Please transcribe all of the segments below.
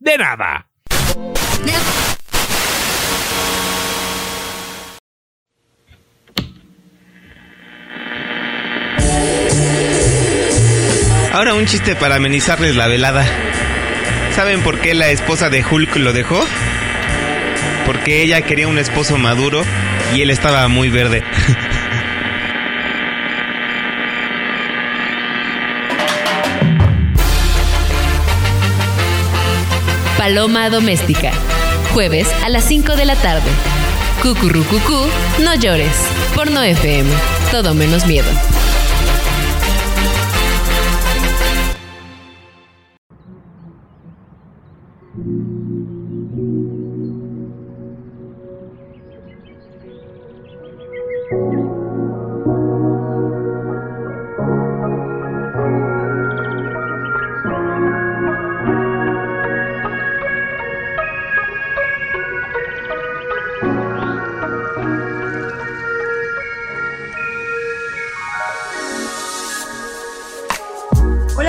de nada. Ahora un chiste para amenizarles la velada. ¿Saben por qué la esposa de Hulk lo dejó? Porque ella quería un esposo maduro y él estaba muy verde. Paloma Doméstica. Jueves a las 5 de la tarde. Cucurrucucú, no llores. Porno FM. Todo menos miedo.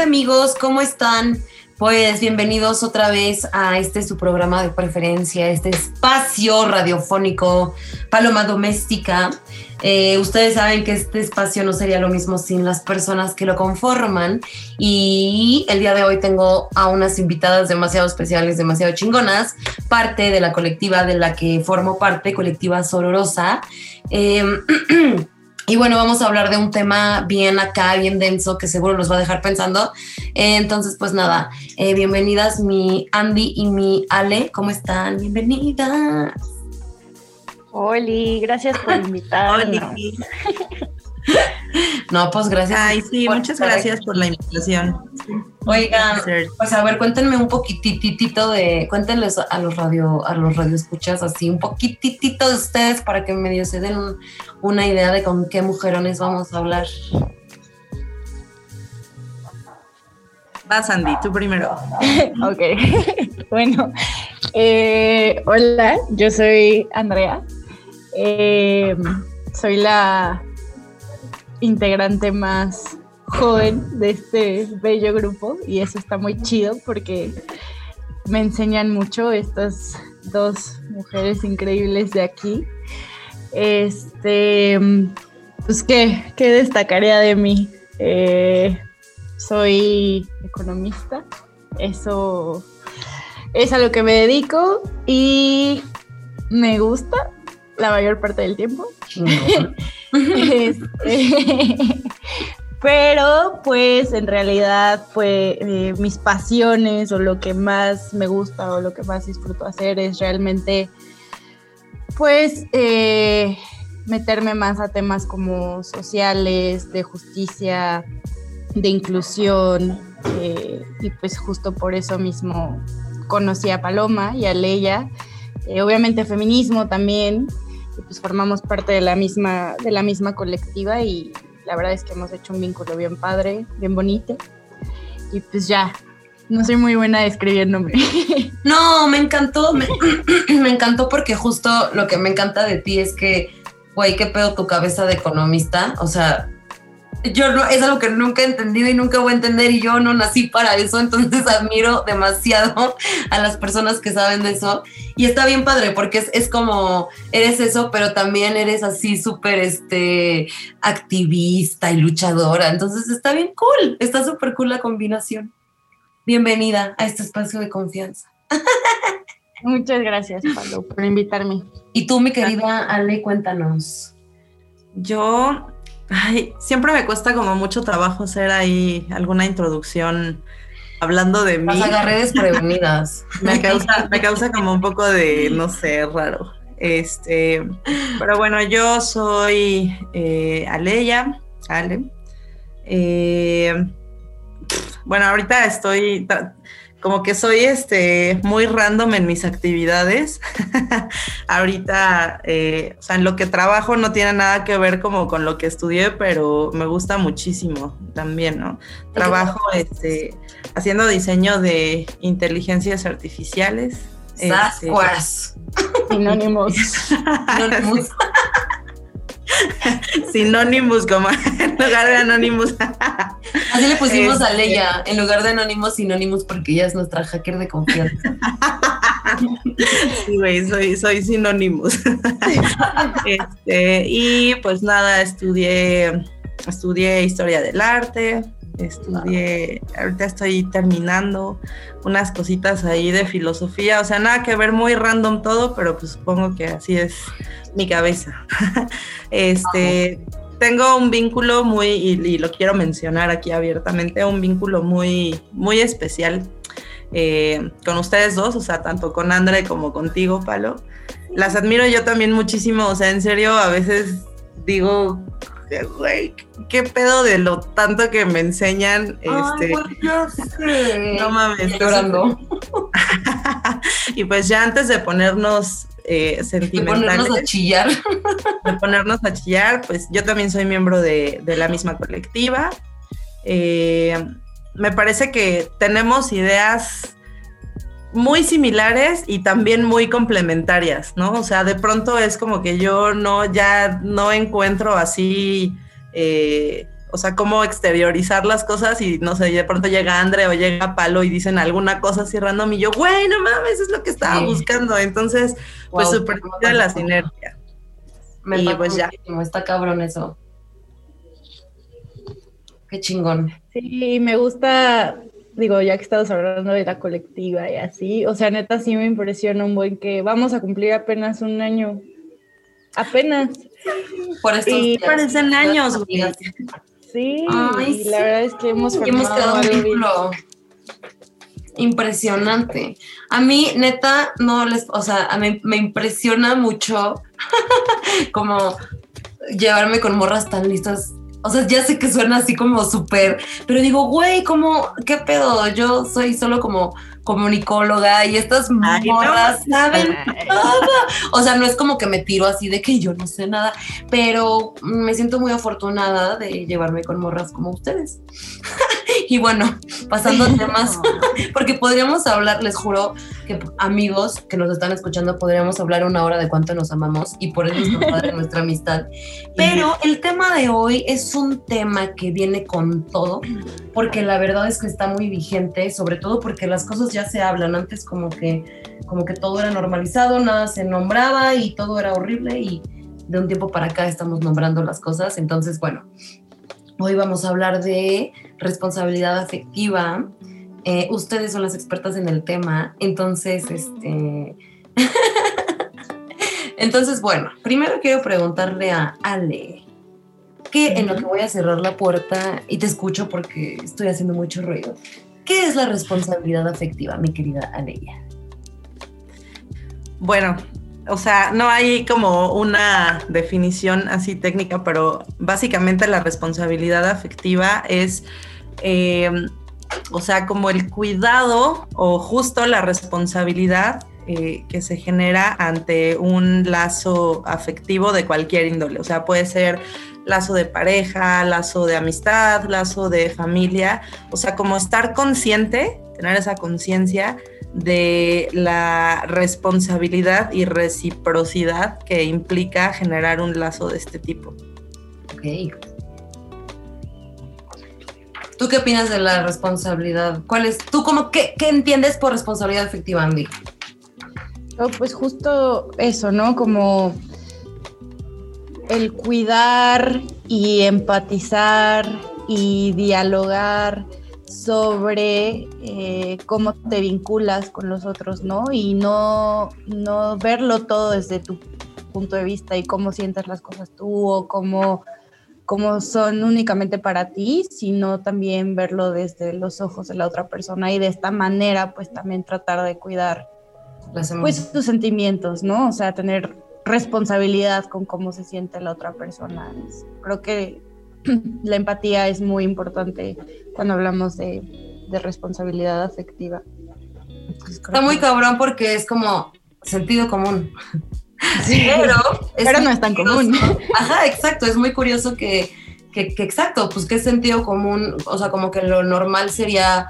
Amigos, ¿cómo están? Pues bienvenidos otra vez a este su programa de preferencia, este espacio radiofónico Paloma Doméstica. Eh, ustedes saben que este espacio no sería lo mismo sin las personas que lo conforman y el día de hoy tengo a unas invitadas demasiado especiales, demasiado chingonas, parte de la colectiva de la que formo parte, colectiva Sororosa. Eh, Y bueno, vamos a hablar de un tema bien acá, bien denso, que seguro nos va a dejar pensando. Eh, entonces, pues nada, eh, bienvenidas mi Andy y mi Ale. ¿Cómo están? Bienvenidas. Oli, gracias por invitarnos. No, pues gracias. Ay, sí, muchas gracias aquí. por la invitación. Oigan, pues a ver, cuéntenme un poquititito de, cuéntenles a los radio, a los radioescuchas así, un poquititito de ustedes para que medio se den un- una idea de con qué mujerones vamos a hablar. Vas, Andy, tú primero. Ok, bueno, eh, hola, yo soy Andrea. Eh, soy la integrante más joven de este bello grupo y eso está muy chido porque me enseñan mucho estas dos mujeres increíbles de aquí. Este, pues, ¿qué, qué destacaría de mí? Eh, soy economista, eso es a lo que me dedico y me gusta la mayor parte del tiempo. Este, pero pues en realidad pues eh, mis pasiones o lo que más me gusta o lo que más disfruto hacer es realmente pues eh, meterme más a temas como sociales, de justicia, de inclusión eh, y pues justo por eso mismo conocí a Paloma y a Leia, obviamente feminismo también, pues formamos parte de la misma, de la misma colectiva y la verdad es que hemos hecho un vínculo bien padre, bien bonito y pues ya, no soy muy buena describiéndome. No, me encantó, me, me encantó porque justo lo que me encanta de ti es que, güey, qué pedo tu cabeza de economista, o sea, yo no, es algo que nunca he entendido y nunca voy a entender y yo no nací para eso, entonces admiro demasiado a las personas que saben de eso y está bien padre porque es, es como, eres eso, pero también eres así súper, este, activista y luchadora, entonces está bien cool, está súper cool la combinación. Bienvenida a este espacio de confianza. Muchas gracias, Pablo, por invitarme. Y tú, mi querida Ale, cuéntanos. Yo, ay, siempre me cuesta como mucho trabajo hacer ahí alguna introducción hablando de mí. Las agarré desprevenidas. Me causa, me causa como un poco de, no sé, raro. Este, pero bueno, yo soy eh, Aleya, Ale. Eh, bueno, ahorita estoy, tra- como que soy este muy random en mis actividades. Ahorita, eh, o sea, en lo que trabajo no tiene nada que ver como con lo que estudié, pero me gusta muchísimo también, ¿no? Trabajo este, haciendo diseño de inteligencias artificiales. Sasquas. Este, sinónimos. Sinónimos. Sinónimos, como en lugar de anónimos. Así le pusimos a Este. Leia, en lugar de anónimos, sinónimos, porque ella es nuestra hacker de confianza. Sí, güey, soy, soy sinónimos. Este, y pues nada, estudié, estudié historia del arte, estudié, ahorita estoy terminando unas cositas ahí de filosofía, o sea, nada que ver, muy random todo, pero pues supongo que así es mi cabeza. Este, tengo un vínculo muy, y, lo quiero mencionar aquí abiertamente, un vínculo muy, muy especial eh, con ustedes dos, o sea, tanto con André como contigo, Palo. Las admiro yo también muchísimo, o sea, en serio, a veces digo, güey, qué pedo de lo tanto que me enseñan. Este, no mames, llorando. y pues ya antes de ponernos eh, De sentimentales, ponernos a chillar. de ponernos a chillar, pues yo también soy miembro de, de la misma colectiva. Eh, me parece que tenemos ideas muy similares y también muy complementarias, ¿no? O sea, de pronto es como que yo no, ya no encuentro así, eh, o sea, cómo exteriorizar las cosas y no sé, de pronto llega Andre o llega Palo y dicen alguna cosa así random y yo, güey, no mames, es lo que estaba Sí. buscando. Entonces, pues Wow, súper la sinergia. Me Y pues ya. Está cabrón eso. Qué chingón. Sí, me gusta, digo, ya que estamos hablando de la colectiva y así, o sea, neta sí me impresiona un buen que vamos a cumplir apenas un año. Apenas, Por estos Sí, días. parecen años, güey. Sí. Ay, y la sí. verdad es que hemos Y hemos creado un vínculo impresionante. A mí, neta, no les, o sea, a mí me impresiona mucho como llevarme con morras tan listas. O sea, ya sé que suena así como súper, pero digo, güey, como, ¿qué pedo? Yo soy solo como comunicóloga y estas Ay, no. morras saben todo. O sea, no es como que me tiro así de que yo no sé nada, pero me siento muy afortunada de llevarme con morras como ustedes. y bueno, pasando a temas, porque podríamos hablar, les juro que amigos que nos están escuchando, podríamos hablar una hora de cuánto nos amamos y por eso es tan padre nuestra amistad. Pero el tema de hoy es un tema que viene con todo, porque la verdad es que está muy vigente, sobre todo porque las cosas ya se hablan. Antes como que, como que todo era normalizado, nada se nombraba y todo era horrible y de un tiempo para acá estamos nombrando las cosas. Entonces, bueno, hoy vamos a hablar de responsabilidad afectiva. Eh, ustedes son las expertas en el tema, entonces, este... entonces, bueno, primero quiero preguntarle a Ale, que en lo que voy a cerrar la puerta y te escucho porque estoy haciendo mucho ruido. ¿Qué es la responsabilidad afectiva, mi querida Aleya? Bueno, o sea, no hay como una definición así técnica, pero básicamente la responsabilidad afectiva es, eh, o sea, como el cuidado o justo la responsabilidad eh, que se genera ante un lazo afectivo de cualquier índole. O sea, puede ser lazo de pareja, lazo de amistad, lazo de familia. O sea, como estar consciente, tener esa conciencia de la responsabilidad y reciprocidad que implica generar un lazo de este tipo. Ok. ¿Tú qué opinas de la responsabilidad? ¿Cuál es? ¿Tú cómo, qué, qué entiendes por responsabilidad afectiva, Andy? No, pues justo eso, ¿no? Como el cuidar y empatizar y dialogar sobre eh, cómo te vinculas con los otros, ¿no? Y no, no verlo todo desde tu punto de vista y cómo sientes las cosas tú o cómo, cómo son únicamente para ti, sino también verlo desde los ojos de la otra persona y de esta manera pues también tratar de cuidar Las pues tus sentimientos, ¿no? O sea, tener responsabilidad con cómo se siente la otra persona. Creo que la empatía es muy importante cuando hablamos de, de responsabilidad afectiva. Está muy cabrón porque es como sentido común. Sí, Pero, pero no es tan curioso. común. Ajá, exacto. Es muy curioso que, que, que exacto, pues es sentido común. O sea, como que lo normal sería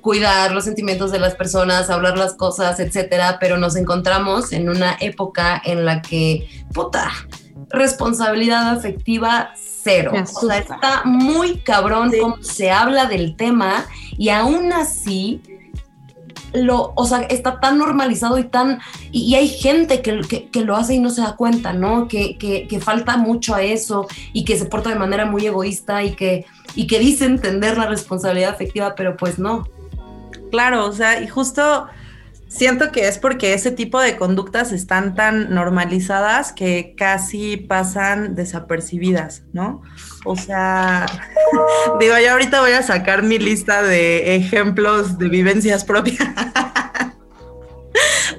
cuidar los sentimientos de las personas, hablar las cosas, etcétera, pero nos encontramos en una época en la que, puta, responsabilidad afectiva cero. O sea, está muy cabrón Sí. cómo se habla del tema y aún así lo, o sea, está tan normalizado y tan, y, y hay gente que, que- que lo hace y no se da cuenta, ¿no? Que, que- que falta mucho a eso y que se porta de manera muy egoísta y que, y que dice entender la responsabilidad afectiva, pero pues no. Claro, o sea, y justo siento que es porque ese tipo de conductas están tan normalizadas que casi pasan desapercibidas, ¿no? O sea, digo, yo ahorita voy a sacar mi lista de ejemplos de vivencias propias.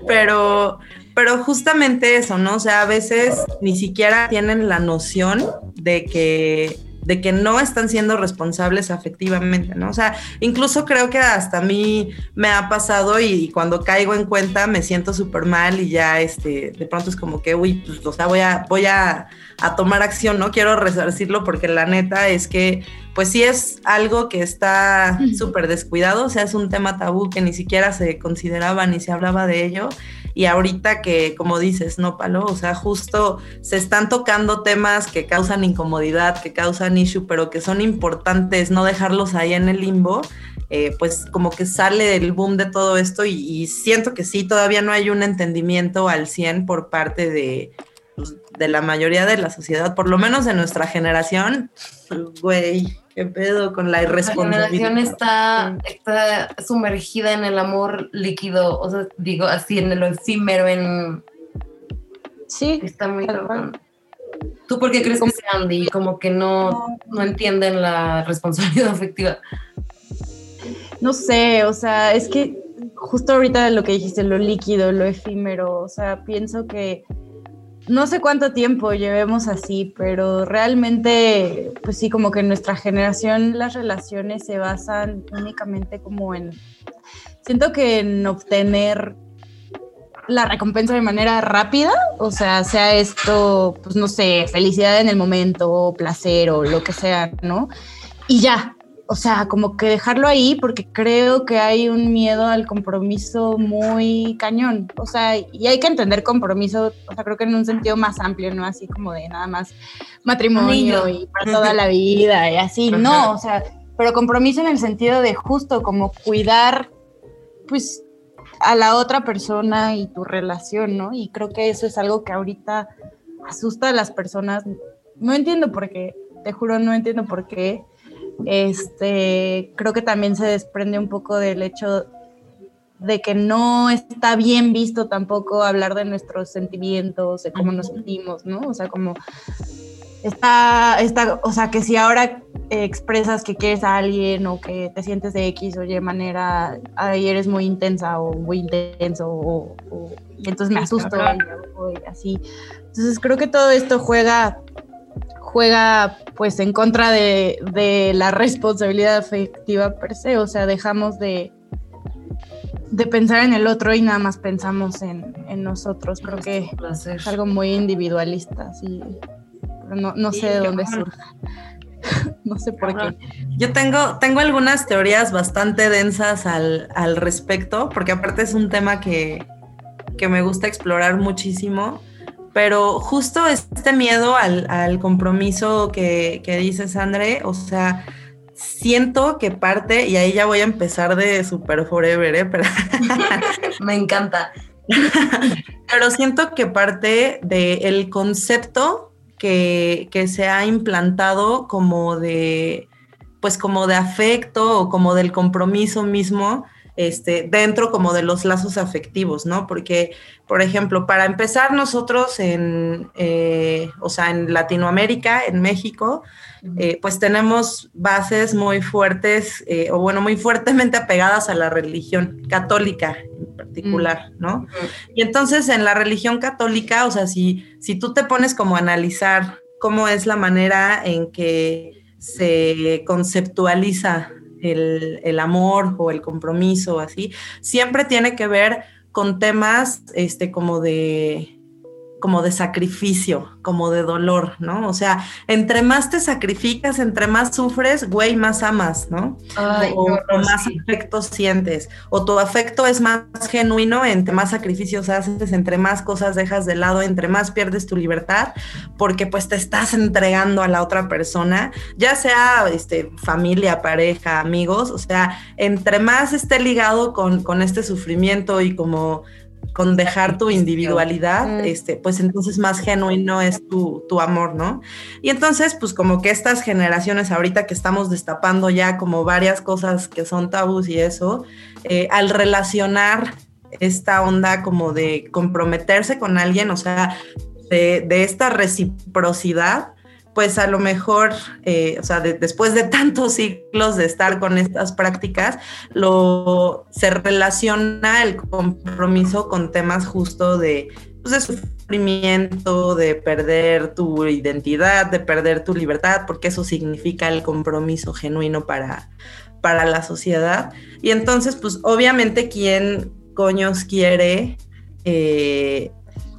pero, pero justamente eso, ¿no? O sea, a veces ni siquiera tienen la noción de que, de que no están siendo responsables afectivamente, ¿no? O sea, incluso creo que hasta a mí me ha pasado y, cuando caigo en cuenta me siento súper mal y ya este, de pronto es como que, uy, pues, o sea, voy a, voy a, a tomar acción, ¿no? Quiero resarcirlo porque la neta es que, pues sí es algo que está súper descuidado, o sea, es un tema tabú que ni siquiera se consideraba ni se hablaba de ello. Y ahorita que, como dices, no, Palo, o sea, justo se están tocando temas que causan incomodidad, que causan issue, pero que son importantes, no dejarlos ahí en el limbo, eh, pues como que sale el boom de todo esto y, siento que sí, todavía no hay un entendimiento al 100 por parte de, pues, de la mayoría de la sociedad, por lo menos de nuestra generación. Güey, qué pedo con la La generación irresponsabilidad. está, está sumergida en el amor líquido, o sea, digo así, en lo efímero, en... Sí, Está muy cabrón. ¿Tú por qué crees que sea Andy? Como que no, no entienden la responsabilidad afectiva. no sé, o sea, es que justo ahorita lo que dijiste, lo líquido, lo efímero, o sea, pienso que no sé cuánto tiempo llevemos así, pero realmente, pues sí, como que en nuestra generación las relaciones se basan únicamente como en, siento que en obtener la recompensa de manera rápida, o sea, sea esto, pues no sé, felicidad en el momento, placer o lo que sea, ¿no? Y ya, o sea, como que dejarlo ahí porque creo que hay un miedo al compromiso muy cañón, o sea, y hay que entender compromiso, o sea, creo que en un sentido más amplio, no así como de nada más matrimonio y para toda la vida y así, no, o sea, pero compromiso en el sentido de justo como cuidar, pues a la otra persona y tu relación, ¿no? Y creo que eso es algo que ahorita asusta a las personas. No entiendo por qué, te juro, no entiendo por qué. Este, creo que también se desprende un poco del hecho de que no está bien visto tampoco hablar de nuestros sentimientos, de cómo nos sentimos, ¿no? O sea, como está, está, o sea, que si ahora expresas que quieres a alguien o que te sientes de X o Y manera, ahí eres muy intensa o muy intenso o, o- y entonces me asusto y, o- y así. Entonces creo que todo esto juega juega pues en contra de, de la responsabilidad afectiva per se, o sea, dejamos de, de pensar en el otro y nada más pensamos en, en nosotros. Creo que Placer. es algo muy individualista, sí. Pero no, no sé de dónde cabrón. surge. no sé por Cabrón. qué. Yo tengo, tengo algunas teorías bastante densas al, al respecto, porque aparte es un tema que, que me gusta explorar muchísimo, pero justo este miedo al, al compromiso que, que dices, André, o sea, siento que parte, y ahí ya voy a empezar de Super Forever, ¿eh? pero, Me encanta. pero siento que parte del concepto que, que se ha implantado como de, pues como de afecto o como del compromiso mismo, este, dentro como de los lazos afectivos, ¿no? Porque, por ejemplo, para empezar nosotros en, eh, o sea, en Latinoamérica, en México, eh, pues tenemos bases muy fuertes, eh, o bueno, muy fuertemente apegadas a la religión católica en particular, ¿no? Y entonces en la religión católica, o sea, si, si tú te pones como a analizar cómo es la manera en que se conceptualiza el, el amor o el compromiso, así, siempre tiene que ver con temas este, como de como de sacrificio, como de dolor, ¿no? O sea, entre más te sacrificas, entre más sufres, güey, más amas, ¿no? o, más afecto sientes. O tu afecto es más genuino, entre más sacrificios haces, entre más cosas dejas de lado, entre más pierdes tu libertad, porque pues te estás entregando a la otra persona, ya sea este, familia, pareja, amigos, o sea, entre más esté ligado con, con este sufrimiento y como con dejar tu individualidad, este, pues entonces más genuino es tu, tu, amor, ¿no? Y entonces, pues como que estas generaciones ahorita que estamos destapando ya como varias cosas que son tabús y eso, eh, al relacionar esta onda como de comprometerse con alguien, o sea, de, de esta reciprocidad, pues a lo mejor, eh, o sea, después de tantos siglos de estar con estas prácticas, lo, se relaciona el compromiso con temas justo de, pues, de sufrimiento, de perder tu identidad, de perder tu libertad, porque eso significa el compromiso genuino para, para la sociedad. Y entonces, pues obviamente, ¿quién coños quiere? Eh,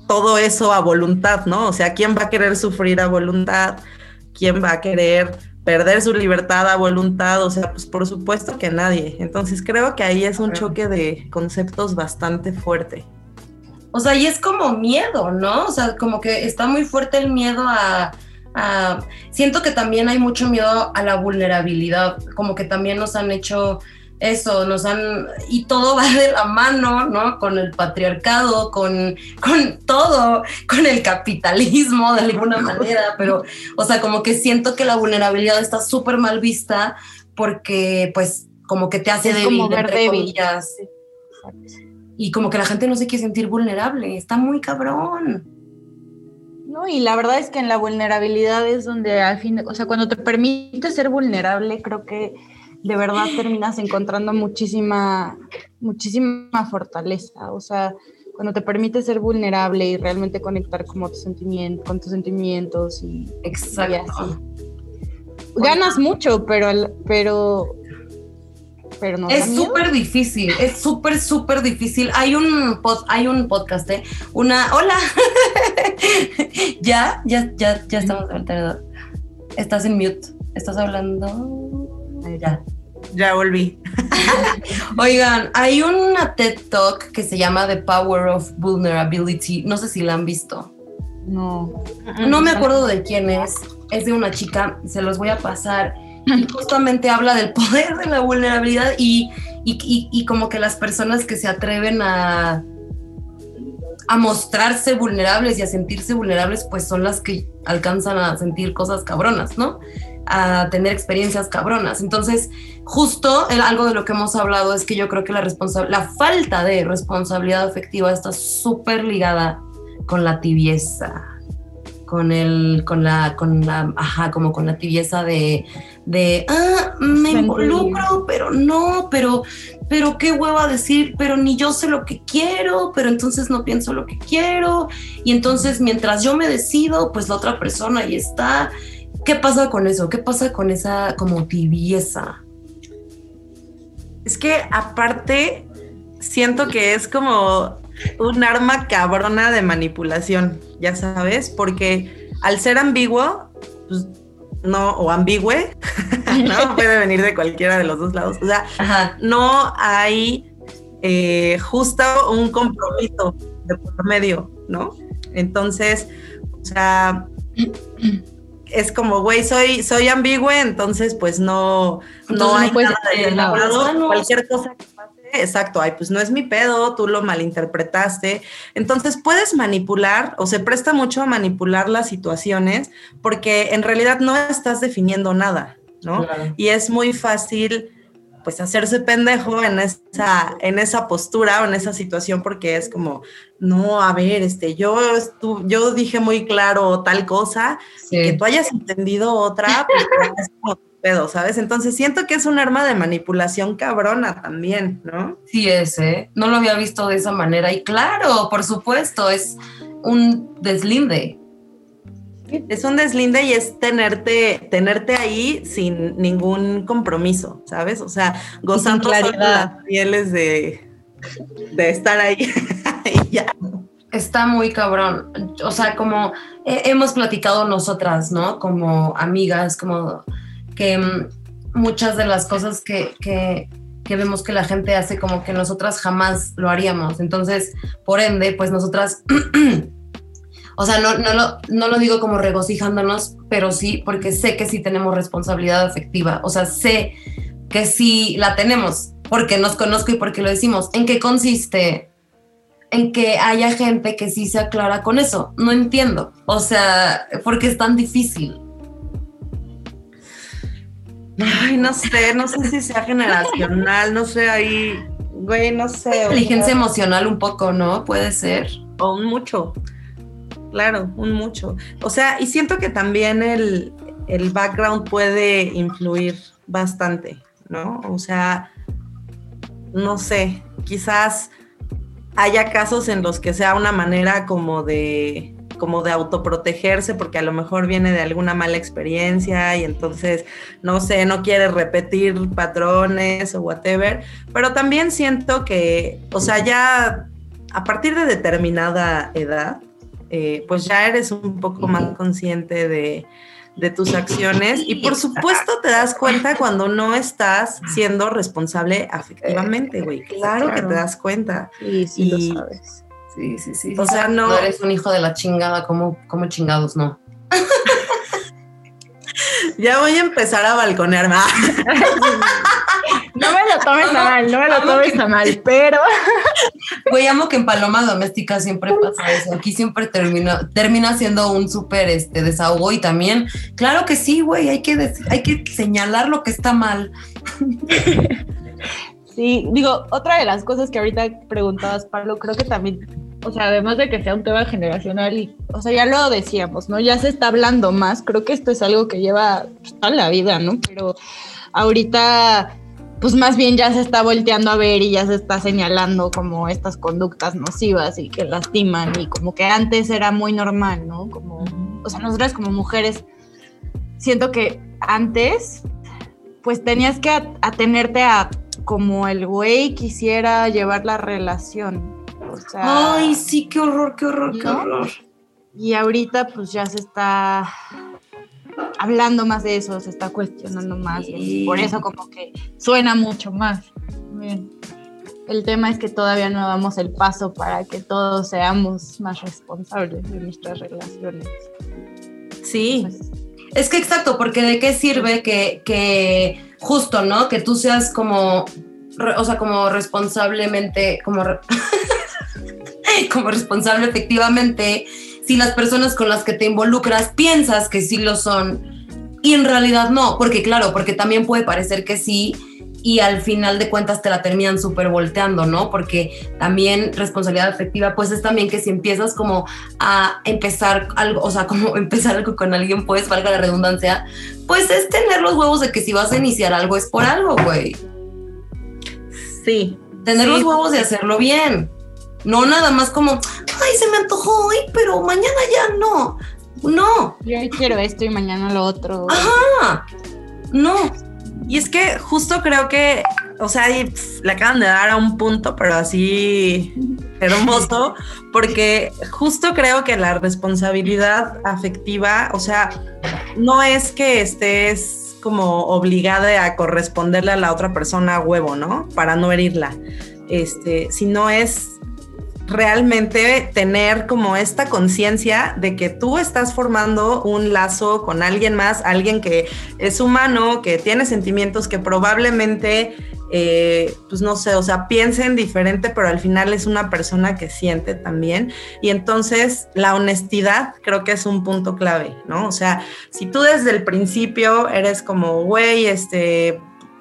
todo eso a voluntad, ¿no? O sea, ¿quién va a querer sufrir a voluntad? ¿Quién va a querer perder su libertad a voluntad? O sea, pues por supuesto que nadie. Entonces creo que ahí es un choque de conceptos bastante fuerte. O sea, y es como miedo, ¿no? O sea, como que está muy fuerte el miedo a, a... Siento que también hay mucho miedo a la vulnerabilidad, como que también nos han hecho eso, nos han, y todo va de la mano, ¿no? Con el patriarcado, con, con todo, con el capitalismo de alguna manera, pero, o sea, como que siento que la vulnerabilidad está súper mal vista porque, pues, como que te hace es débil, como ver entre débil. comillas. Y como que la gente no se quiere sentir vulnerable, está muy cabrón. No, y la verdad es que en la vulnerabilidad es donde al fin, o sea, cuando te permite ser vulnerable, creo que de verdad terminas encontrando muchísima, muchísima fortaleza. O sea, cuando te permite ser vulnerable y realmente conectar como tu sentimiento, con tus sentimientos y, Exacto. y así. Ganas mucho, pero, pero, pero no Es súper difícil, es súper, súper difícil. Hay un, pod- hay un podcast, ¿eh? Una, hola. ya, ya, ya, ya estamos ¿verdad? Estás en mute. ¿Estás hablando? Ya. Ya volví. Oigan, hay una TED Talk que se llama The Power of Vulnerability. No sé si la han visto. No. No me acuerdo de quién es. Es de una chica, se los voy a pasar. Y justamente habla del poder de la vulnerabilidad y, y- y- y como que las personas que se atreven a, a mostrarse vulnerables y a sentirse vulnerables, pues son las que alcanzan a sentir cosas cabronas, ¿no? A tener experiencias cabronas. Entonces, justo el- algo de lo que hemos hablado es que yo creo que la, responsa- la falta de responsabilidad afectiva está súper ligada con la tibieza con el, con la, con la, ajá, como con la tibieza de, de, ah, me Sentir. involucro, pero no, pero, pero qué hueva decir, pero ni yo sé lo que quiero, pero entonces no pienso lo que quiero, y entonces mientras yo me decido, pues la otra persona ahí está. ¿Qué pasa con eso? ¿Qué pasa con esa como tibieza? Es que aparte siento que es como un arma cabrona de manipulación, ya sabes, porque al ser ambiguo, pues no, o ambigüe, no puede venir de cualquiera de los dos lados. O sea, Ajá. no hay eh, justo un compromiso de por medio, ¿no? Entonces, o sea, es como, güey, soy, soy ambigüe, entonces pues no, Entonces no hay nada de lado, manos. cualquier cosa que pase, exacto, ay, pues no es mi pedo, tú lo malinterpretaste. Entonces puedes manipular o se presta mucho a manipular las situaciones porque en realidad no estás definiendo nada, ¿no? Claro. Y es muy fácil pues hacerse pendejo en esa, en esa postura o en esa situación porque es como, no, a ver, este, yo, estu- yo dije muy claro tal cosa, que Sí. tú hayas entendido otra, pues es como tu pedo, ¿sabes? Entonces siento que es un arma de manipulación cabrona también, ¿no? Sí es, ¿eh? No lo había visto de esa manera. Y claro, por supuesto, es un deslinde. Es un deslinde y es tenerte, tenerte ahí sin ningún compromiso, ¿sabes? O sea, gozando solo las pieles de, de estar ahí y ya. Está muy cabrón. O sea, como hemos platicado nosotras, ¿no? Como amigas, como que mm, muchas de las cosas que, que, que vemos que la gente hace, como que nosotras jamás lo haríamos. Entonces, por ende, pues nosotras O sea, no, no, lo, no lo digo como regocijándonos, pero sí porque sé que sí tenemos responsabilidad afectiva. O sea, sé que sí la tenemos porque nos conozco y porque lo decimos. ¿En qué consiste? En que haya gente que sí se aclara con eso. No entiendo. O sea, porque es tan difícil. Ay, no sé, no sé si sea generacional, no sé, ahí, güey, no sé. Inteligencia emocional un poco, ¿no? Puede ser. O un mucho claro, un mucho. O sea, y siento que también el, el background puede influir bastante, ¿no? O sea, no sé, quizás haya casos en los que sea una manera como de como de autoprotegerse porque a lo mejor viene de alguna mala experiencia y entonces no sé, no quiere repetir patrones o whatever, pero también siento que, o sea, ya a partir de determinada edad, eh, pues ya eres un poco más consciente de, tus acciones y por supuesto te das cuenta cuando no estás siendo responsable afectivamente, güey. Claro, que te das cuenta. Sí, sí lo sabes. Sí, sí, sí. O sea, no... eres un hijo de la chingada, como, como chingados no? ya voy a empezar a balconearme. No me lo tomes a mal, no me lo tomes a mal, pero. Güey, amo que en Paloma Doméstica siempre pasa eso. Aquí siempre termina, termina siendo un súper este, desahogo y también, claro que sí, güey, hay que, hay que señalar lo que está mal. Sí, digo, otra de las cosas que ahorita preguntabas, Pablo, creo que también, o sea, además de que sea un tema generacional, y, o sea, ya lo decíamos, ¿no? Ya se está hablando más, creo que esto es algo que lleva toda la vida, ¿no? Pero ahorita pues más bien ya se está volteando a ver y ya se está señalando como estas conductas nocivas y que lastiman y como que antes era muy normal, ¿no? Como, o sea, nosotras como mujeres, siento que antes, pues tenías que atenerte a como el güey quisiera llevar la relación. O sea, Ay, sí, qué horror, qué horror, qué horror. Y ahorita pues ya se está hablando más de eso, se está cuestionando más. por eso como que suena mucho más. El tema es que todavía no damos el paso para que todos seamos más responsables de nuestras relaciones. Sí. Pues, es que exacto, porque de qué sirve que, que justo, ¿no? Que tú seas como, o sea, como responsablemente, como, como responsable efectivamente si las personas con las que te involucras piensas que sí lo son y en realidad no, porque claro, porque también puede parecer que sí y al final de cuentas te la terminan súper volteando, ¿no? Porque también responsabilidad afectiva, pues es también que si empiezas como a empezar algo, o sea, como empezar algo con alguien, pues valga la redundancia, pues es tener los huevos de que si vas a iniciar algo es por algo, güey. Sí. Tener los huevos de hacerlo bien. No nada más como, ay, se me antojó hoy, pero mañana ya no. No. Yo hoy quiero esto y mañana lo otro. Ajá. No. Y es que justo creo que, o sea, le acaban de dar a un punto, pero así hermoso, porque justo creo que la responsabilidad afectiva, o sea, no es que estés como obligada a corresponderle a la otra persona a huevo, ¿no? Para no herirla. Este, sino es realmente tener como esta conciencia de que tú estás formando un lazo con alguien más, alguien que es humano, que tiene sentimientos, que probablemente, eh, pues no sé, o sea, piensen diferente, pero al final es una persona que siente también. Y entonces la honestidad creo que es un punto clave, ¿no? O sea, si tú desde el principio eres como, güey, este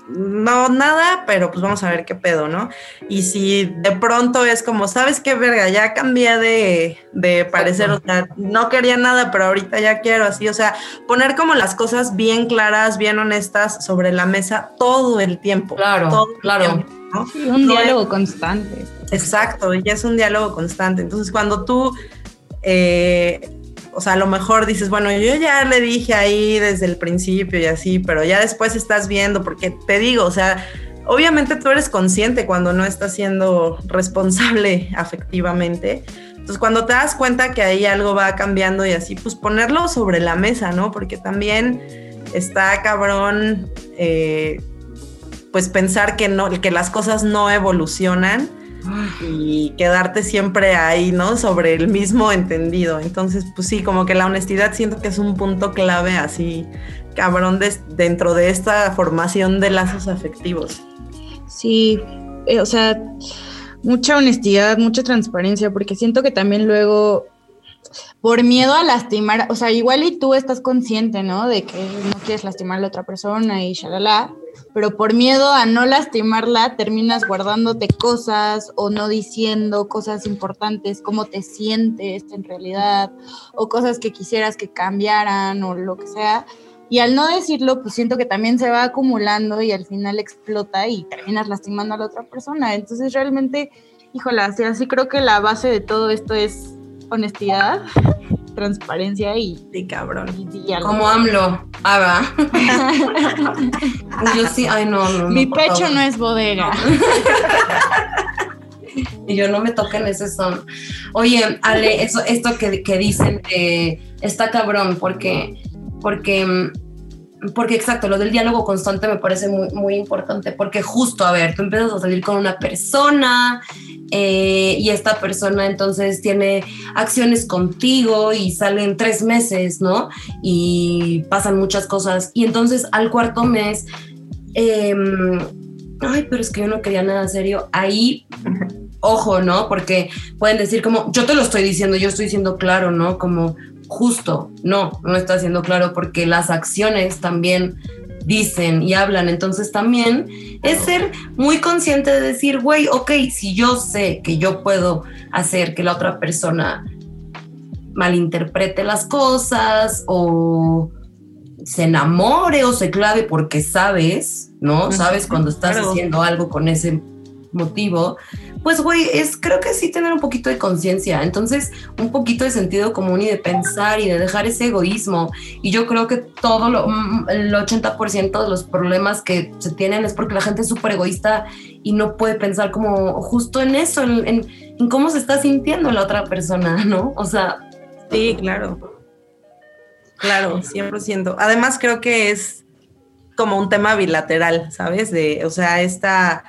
no, nada, pero pues vamos a ver qué pedo, ¿no? Y si de pronto es como, ¿sabes qué verga? Ya cambié de, de parecer, o sea, no quería nada, pero ahorita ya quiero, así, o sea, poner como las cosas bien claras, bien honestas sobre la mesa todo el tiempo. Claro, claro. un diálogo constante. Exacto, y es un diálogo constante. Entonces, cuando tú... Eh, o sea, a lo mejor dices, bueno, yo ya le dije ahí desde el principio y así, pero ya después estás viendo, porque te digo, o sea, obviamente tú eres consciente cuando no estás siendo responsable afectivamente. Entonces, cuando te das cuenta que ahí algo va cambiando y así, pues ponerlo sobre la mesa, ¿no? Porque también está cabrón, eh, pues pensar que no, que las cosas no evolucionan y quedarte siempre ahí, ¿no? Sobre el mismo entendido. Entonces, pues sí, como que la honestidad siento que es un punto clave así, cabrón, dentro de esta formación de lazos afectivos. Sí, eh, o sea, mucha honestidad, mucha transparencia, porque siento que también luego por miedo a lastimar, o sea, igual y tú estás consciente, ¿no? De que no quieres lastimar a la otra persona y shalala, pero por miedo a no lastimarla terminas guardándote cosas o no diciendo cosas importantes, cómo te sientes en realidad, o cosas que quisieras que cambiaran o lo que sea. Y al no decirlo, pues siento que también se va acumulando y al final explota y terminas lastimando a la otra persona. Entonces realmente, híjole, así creo que la base de todo esto es honestidad, transparencia y de cabrón. Como AMLO, haga. yo sí, ay no, no. Mi pecho no es bodega. y yo no me toquen ese son. Oye, Ale, eso, esto que, que dicen eh, está cabrón porque, porque porque exacto, lo del diálogo constante me parece muy, muy importante, porque justo, a ver, tú empiezas a salir con una persona eh, y esta persona entonces tiene acciones contigo y salen tres meses, ¿no? Y pasan muchas cosas. Y entonces al cuarto mes, em, ay, pero es que yo no quería nada serio, ahí ojo, ¿no? Porque pueden decir como, yo te lo estoy diciendo, yo estoy siendo claro, ¿no? Como justo, no, no está siendo claro porque las acciones también dicen y hablan. Entonces también es ser muy consciente de decir, güey, ok, si yo sé que yo puedo hacer que la otra persona malinterprete las cosas o se enamore o se clave porque sabes, ¿no? Sabes cuando estás haciendo algo con ese motivo, pues güey, es creo que sí tener un poquito de conciencia, entonces un poquito de sentido común y de pensar y de dejar ese egoísmo. Y yo creo que todo lo, mm, el 80% de los problemas que se tienen es porque la gente es súper egoísta y no puede pensar como justo en eso, en, en, cómo se está sintiendo la otra persona, ¿no? O sea... Sí, claro. Claro, 100%. Además creo que es como un tema bilateral, ¿sabes? De, o sea, esta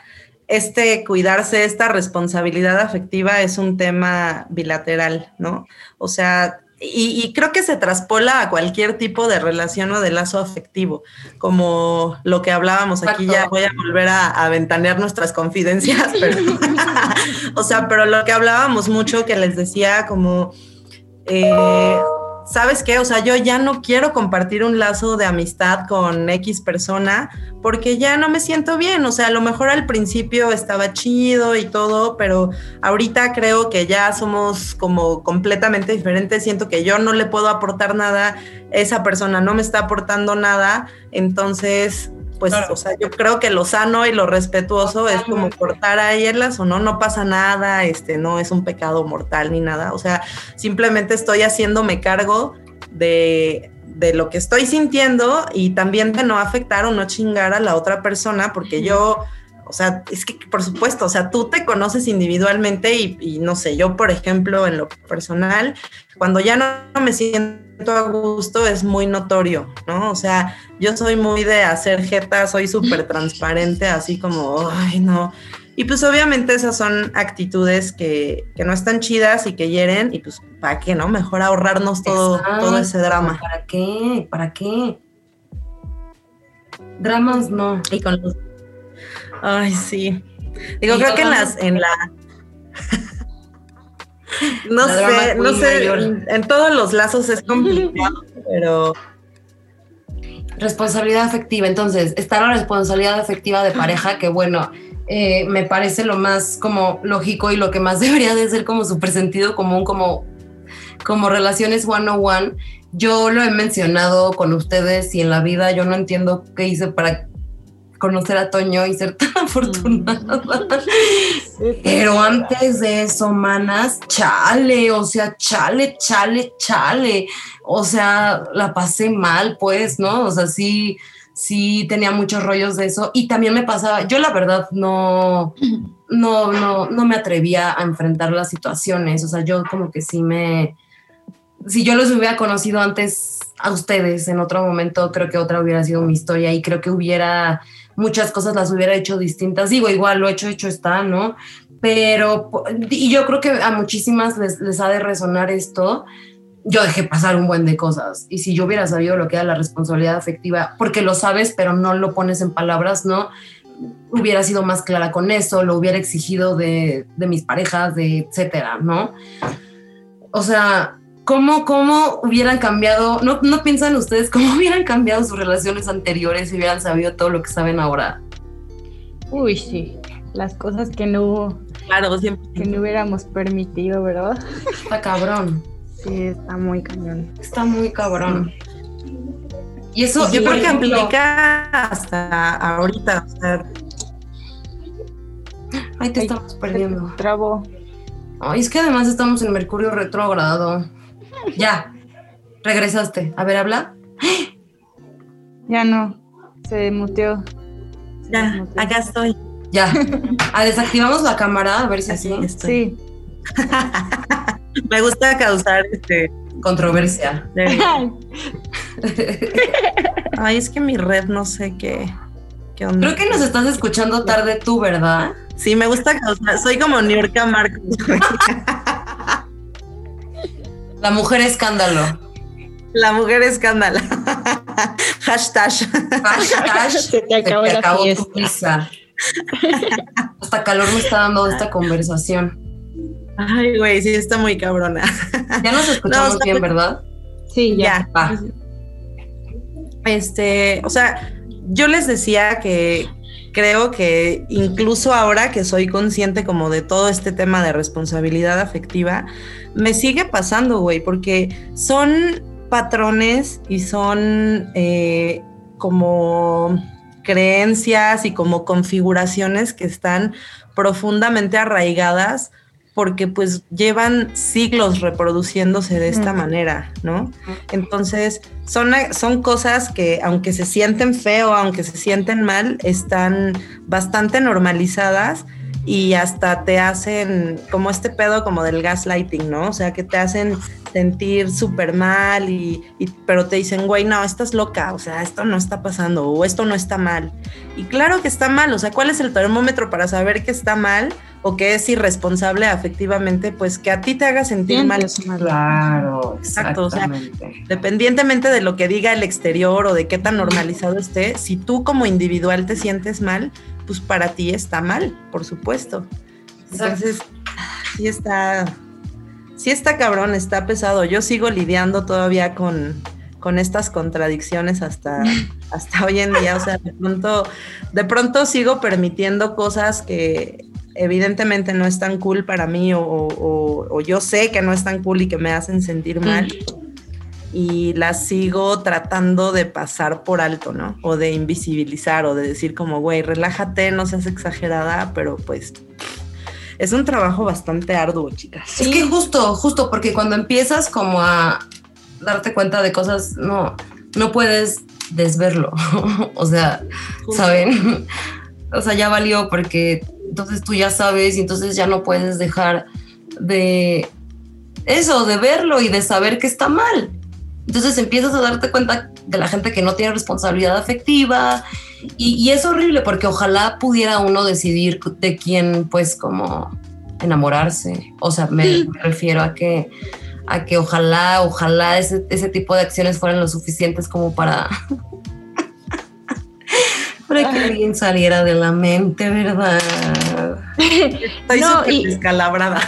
este cuidarse, esta responsabilidad afectiva es un tema bilateral, ¿no? O sea, y, creo que se traspola a cualquier tipo de relación o de lazo afectivo, como lo que hablábamos aquí, ya voy a volver a, ventanear nuestras confidencias, pero, o sea, pero lo que hablábamos mucho que les decía como... Eh, ¿sabes qué? O sea, yo ya no quiero compartir un lazo de amistad con X persona porque ya no me siento bien. O sea, a lo mejor al principio estaba chido y todo, pero ahorita creo que ya somos como completamente diferentes. Siento que yo no le puedo aportar nada, esa persona no me está aportando nada. Entonces, pues, o sea, yo creo que lo sano y lo respetuoso es como cortar ahí el lazo, ¿no? No pasa nada, este, no es un pecado mortal ni nada, o sea, simplemente estoy haciéndome cargo de, de lo que estoy sintiendo y también de no afectar o no chingar a la otra persona, porque yo, o sea, es que por supuesto, o sea, tú te conoces individualmente y, y no sé, yo, por ejemplo, en lo personal, cuando ya no me siento a gusto es muy notorio, ¿no? O sea, yo soy muy de hacer jeta, soy súper transparente, así como, ay, no. Y pues obviamente esas son actitudes que, no están chidas y que hieren, y pues, ¿para qué, no? Mejor ahorrarnos todo, todo ese drama. ¿Para qué? ¿Para qué? Dramas no. Y con los... Ay, sí. Digo, creo que en las, en la... No sé, no sé, en todos los lazos es complicado, pero... Responsabilidad afectiva, entonces, está la responsabilidad afectiva de pareja, que bueno, eh, me parece lo más como lógico y lo que más debería de ser como súper sentido común, como, como relaciones one on one. Yo lo he mencionado con ustedes y en la vida yo no entiendo qué hice para conocer a Toño y ser tan afortunada. Pero antes de eso, manas, chale, o sea, chale, chale, chale. O sea, la pasé mal, pues, ¿no? O sea, sí, sí tenía muchos rollos de eso. Y también me pasaba, yo la verdad no, no, no, no me atrevía a enfrentar las situaciones. O sea, yo como que sí me si yo los hubiera conocido antes a ustedes en otro momento, creo que otra hubiera sido mi historia y creo que hubiera muchas cosas las hubiera hecho distintas. Digo, igual lo hecho, hecho está, ¿no? Pero, y yo creo que a muchísimas les, les ha de resonar esto. Yo dejé pasar un buen de cosas. Y si yo hubiera sabido lo que era la responsabilidad afectiva, porque lo sabes, pero no lo pones en palabras, ¿no? Hubiera sido más clara con eso, lo hubiera exigido de, de mis parejas, de etcétera, ¿no? O sea, ¿Cómo, ¿Cómo hubieran cambiado? ¿No, ¿No piensan ustedes cómo hubieran cambiado sus relaciones anteriores si hubieran sabido todo lo que saben ahora? Uy, sí. Las cosas que no, Claro, siempre. que no hubiéramos permitido, ¿verdad? Está cabrón. Sí, está muy cañón. Está muy cabrón. Y eso, Yo creo que ejemplo, aplica hasta ahorita. O sea, Ay, te Ay, estamos perdiendo. Trabo. Ay, es que además estamos en Mercurio retrógrado. Ya, regresaste. A ver, habla. Ya no. Se muteó. ya, acá estoy. Ya. Ah, desactivamos la cámara, a ver si Así así. estoy. Sí. Me gusta causar este. Controversia. Ay, es que mi red no sé qué. ¿Qué onda? Creo que nos estás escuchando tarde tú, ¿verdad? Sí, me gusta causar. Soy como Niurka Marcos. La mujer escándalo. La mujer escándala. Hashtag. Hashtag, Se te acabó la tu fiesta. risa. Hasta calor me está dando esta conversación. Ay, güey, sí, está muy cabrona. Ya nos escuchamos No, o sea, bien, ¿verdad? Sí, ya. Ya. Va. Este, o sea, yo les decía que creo que incluso ahora que soy consciente como de todo este tema de responsabilidad afectiva, me sigue pasando, güey, porque son patrones y son eh, como creencias y como configuraciones que están profundamente arraigadas porque pues llevan siglos reproduciéndose de esta manera, ¿no? Entonces, son, son cosas que aunque se sienten feo, aunque se sienten mal, están bastante normalizadas y hasta te hacen como este pedo como del gaslighting, ¿no? O sea, que te hacen sentir súper mal y, y- pero te dicen, güey, no, estás loca, o sea, esto no está pasando o esto no está mal. Y claro que está mal, o sea, ¿cuál es el termómetro para saber que está mal o que es irresponsable afectivamente? Pues que a ti te haga sentir mal. Claro, Exacto, o sea. Dependientemente de lo que diga el exterior o de qué tan normalizado esté, si tú como individual te sientes mal, pues para ti está mal, por supuesto. Entonces, sí está, sí está cabrón, está pesado. Yo sigo lidiando todavía con, con estas contradicciones hasta, hasta hoy en día. O sea, de pronto, de pronto sigo permitiendo cosas que evidentemente no están cool para mí o, o- o yo sé que no están cool y que me hacen sentir mal y las sigo tratando de pasar por alto, ¿no? O de invisibilizar o de decir como, güey, relájate, no seas exagerada, pero pues es un trabajo bastante arduo, chicas. Es que justo, justo, porque cuando empiezas como a darte cuenta de cosas, no, no puedes desverlo. o sea, ¿saben? o sea, ya valió porque entonces tú ya sabes y entonces ya no puedes dejar de eso, de verlo y de saber que está mal. Entonces empiezas a darte cuenta de la gente que no tiene responsabilidad afectiva y, y es horrible porque ojalá pudiera uno decidir de quién pues como enamorarse. O sea, me, me refiero a que a que ojalá, ojalá ese, ese tipo de acciones fueran lo suficientes como para para que alguien saliera de la mente, ¿verdad? Estoy No, súper y- descalabrada.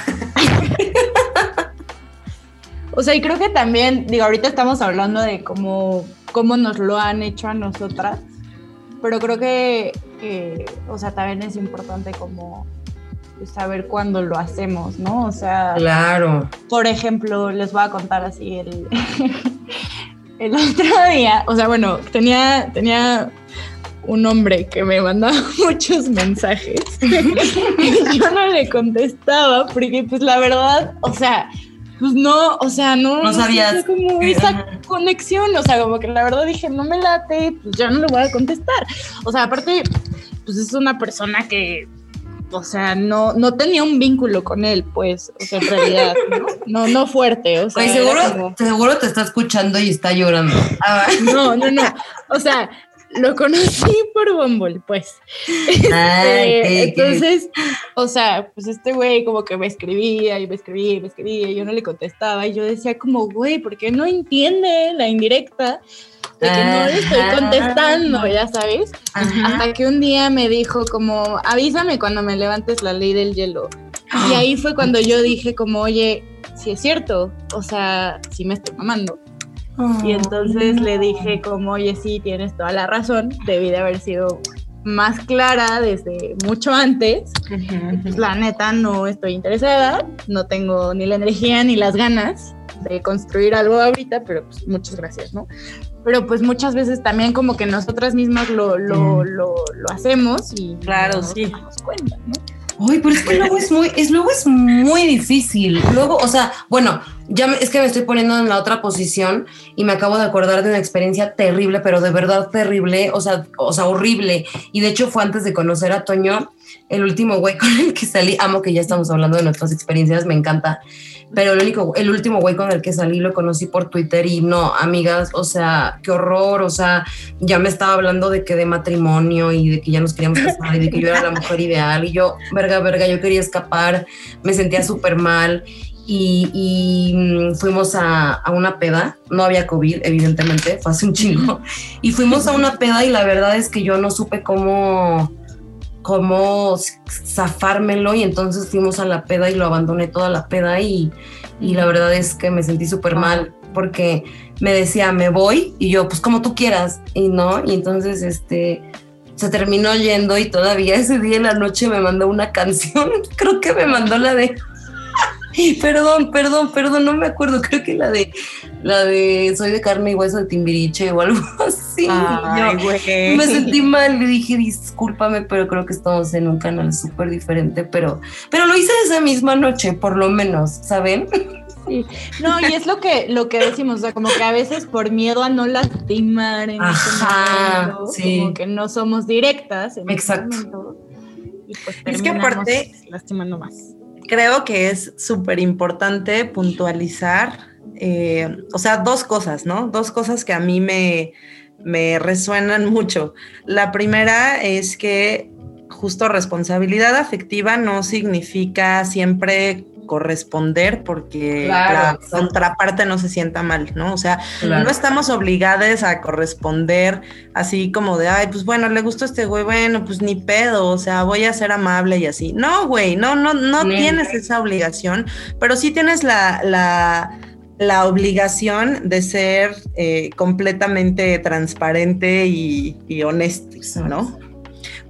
O sea, y creo que también, digo, ahorita estamos hablando de cómo, cómo nos lo han hecho a nosotras, pero creo que, o sea, también es importante como saber cuándo lo hacemos, ¿no? O sea, Claro. por ejemplo, les voy a contar así el, el otro día, o sea, bueno, tenía, tenía un hombre que me mandaba muchos mensajes. yo no le contestaba porque pues la verdad, o sea, pues no, o sea, no, No sabías como esa conexión, o sea, como que la verdad dije, no me late, pues ya no le voy a contestar. O sea, aparte, pues es una persona que, o sea, no, no tenía un vínculo con él, pues, o sea, en realidad, ¿no? No, no fuerte, o sea. Era seguro, como- seguro te está escuchando y está llorando. Ah, no, no, no. O sea, lo conocí por Bumble, pues. ah, ok. entonces, o sea, pues este güey como que me escribía y me escribía y me escribía y yo no le contestaba y yo decía como, güey, ¿por qué no entiende la indirecta de que no le estoy Ajá. contestando, ya sabes? Ajá. Hasta que un día me dijo como, avísame cuando me levantes la ley del hielo. Y ahí fue cuando yo dije como, oye, si es cierto, o sea, si me estoy mamando. Y entonces le dije como, oye, sí, tienes toda la razón, debí de haber sido más clara desde mucho antes. Pues, la neta no estoy interesada, no tengo ni la energía ni las ganas de construir algo ahorita, pero pues muchas gracias, ¿no? Pero pues muchas veces también como que nosotras mismas lo, lo, lo, lo hacemos y Claro, no nos sí. damos cuenta, ¿no? Uy, pero es que luego es muy, es, luego es muy difícil. Luego, o sea, bueno, ya me- es que me estoy poniendo en la otra posición y me acabo de acordar de una experiencia terrible, pero de verdad terrible, o sea, o sea, horrible. Y de hecho fue antes de conocer a Toño, el último güey con el que salí. Amo que ya estamos hablando de nuestras experiencias, me encanta. Pero el único, el último güey con el que salí lo conocí por Twitter y no, amigas, o sea, qué horror, o sea, ya me estaba hablando de que de matrimonio y de que ya nos queríamos casar y de que yo era la mujer ideal y yo, verga, verga, yo quería escapar, me sentía súper mal y, y, mm, fuimos a, a una peda, no había COVID, evidentemente, fue hace un chingo, y fuimos a una peda y la verdad es que yo no supe cómo cómo zafármelo y entonces fuimos a la peda y lo abandoné toda la peda y, y la verdad es que me sentí súper mal porque me decía me voy y yo pues como tú quieras y no y entonces este se terminó yendo y todavía ese día en la noche me mandó una canción creo que me mandó la de perdón perdón perdón no me acuerdo creo que la de la de soy de carne y hueso de Timbiriche o algo así Ay, yo- me sentí mal, le dije discúlpame, pero creo que estamos en un canal súper diferente, pero, pero lo hice esa misma noche, por lo menos, ¿saben? Sí. No, y es lo que, lo que decimos, o sea, como que a veces por miedo a no lastimar en ese Ajá, momento, sí. como que no somos directas en Exacto. momento, y pues Es que aparte- lastimando más. Creo que es súper importante puntualizar, eh, o sea, dos cosas, ¿no? Dos cosas que a mí me, me resuenan mucho. La primera es que justo responsabilidad afectiva no significa siempre corresponder porque Claro, la contraparte no se sienta mal, ¿no? O sea, no estamos obligadas a corresponder así como de, ay, pues bueno, le gustó este güey, bueno, pues ni pedo, o sea, voy a ser amable y así. No, güey, no, no, no tienes esa obligación, pero sí tienes la, la, la obligación de ser eh, completamente transparente y, y honesto, ¿no?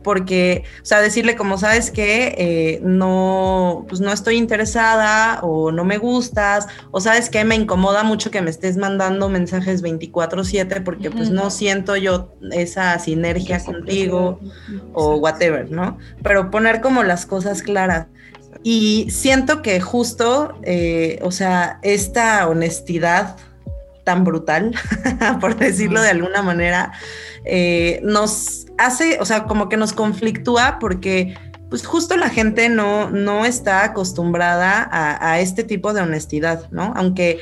Porque, o sea, decirle como sabes que no, pues no estoy interesada o no me gustas o sabes que me incomoda mucho que me estés mandando mensajes 24/7 porque pues no siento yo esa sinergia contigo o whatever, ¿no? Pero poner como las cosas claras. Y siento que justo, eh, o sea, esta honestidad tan brutal, por decirlo de alguna manera, eh, nos hace, o sea, como que nos conflictúa porque pues justo la gente no, no está acostumbrada a, a este tipo de honestidad, ¿no? Aunque,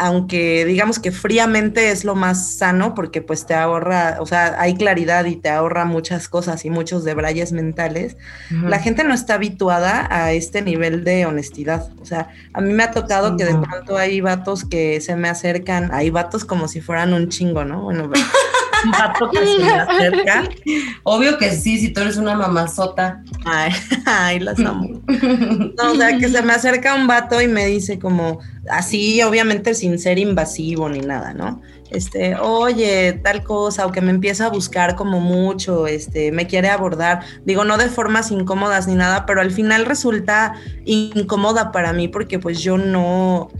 aunque digamos que fríamente es lo más sano porque pues te ahorra, o sea, hay claridad y te ahorra muchas cosas y muchos debrayes mentales, la gente no está habituada a este nivel de honestidad. O sea, a mí me ha tocado Sí, que de pronto hay vatos que se me acercan, hay vatos como si fueran un chingo, ¿no? Bueno, un vato que se me acerca. Obvio que sí, si tú eres una mamazota. Ay, ay, las amo. No, o sea, que se me acerca un vato y me dice como, así, obviamente sin ser invasivo ni nada, ¿no? Este, oye, tal cosa, o que me empieza a buscar como mucho, este, me quiere abordar, digo, no de formas incómodas ni nada, pero al final resulta incómoda para mí porque pues yo no,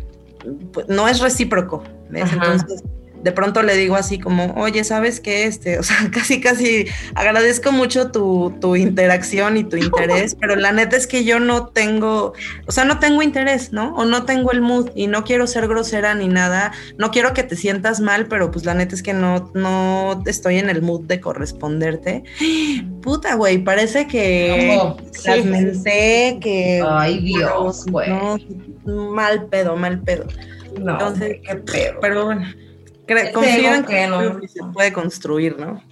pues, no es recíproco, ¿ves? Ajá. Entonces, de pronto le digo así como, oye, ¿sabes qué? Este, o sea, casi, casi agradezco mucho tu, tu interacción y tu interés, pero la neta es que yo no tengo, o sea, no tengo interés, ¿no? O no tengo el mood y no quiero ser grosera ni nada, no quiero que te sientas mal, pero pues la neta es que no, no estoy en el mood de corresponderte. Puta, güey, parece que las menté, que... Ay, Dios, güey. No, mal pedo, mal pedo. No, Entonces, qué pedo. Pero bueno, consideran que, que no. que se puede construir, ¿no?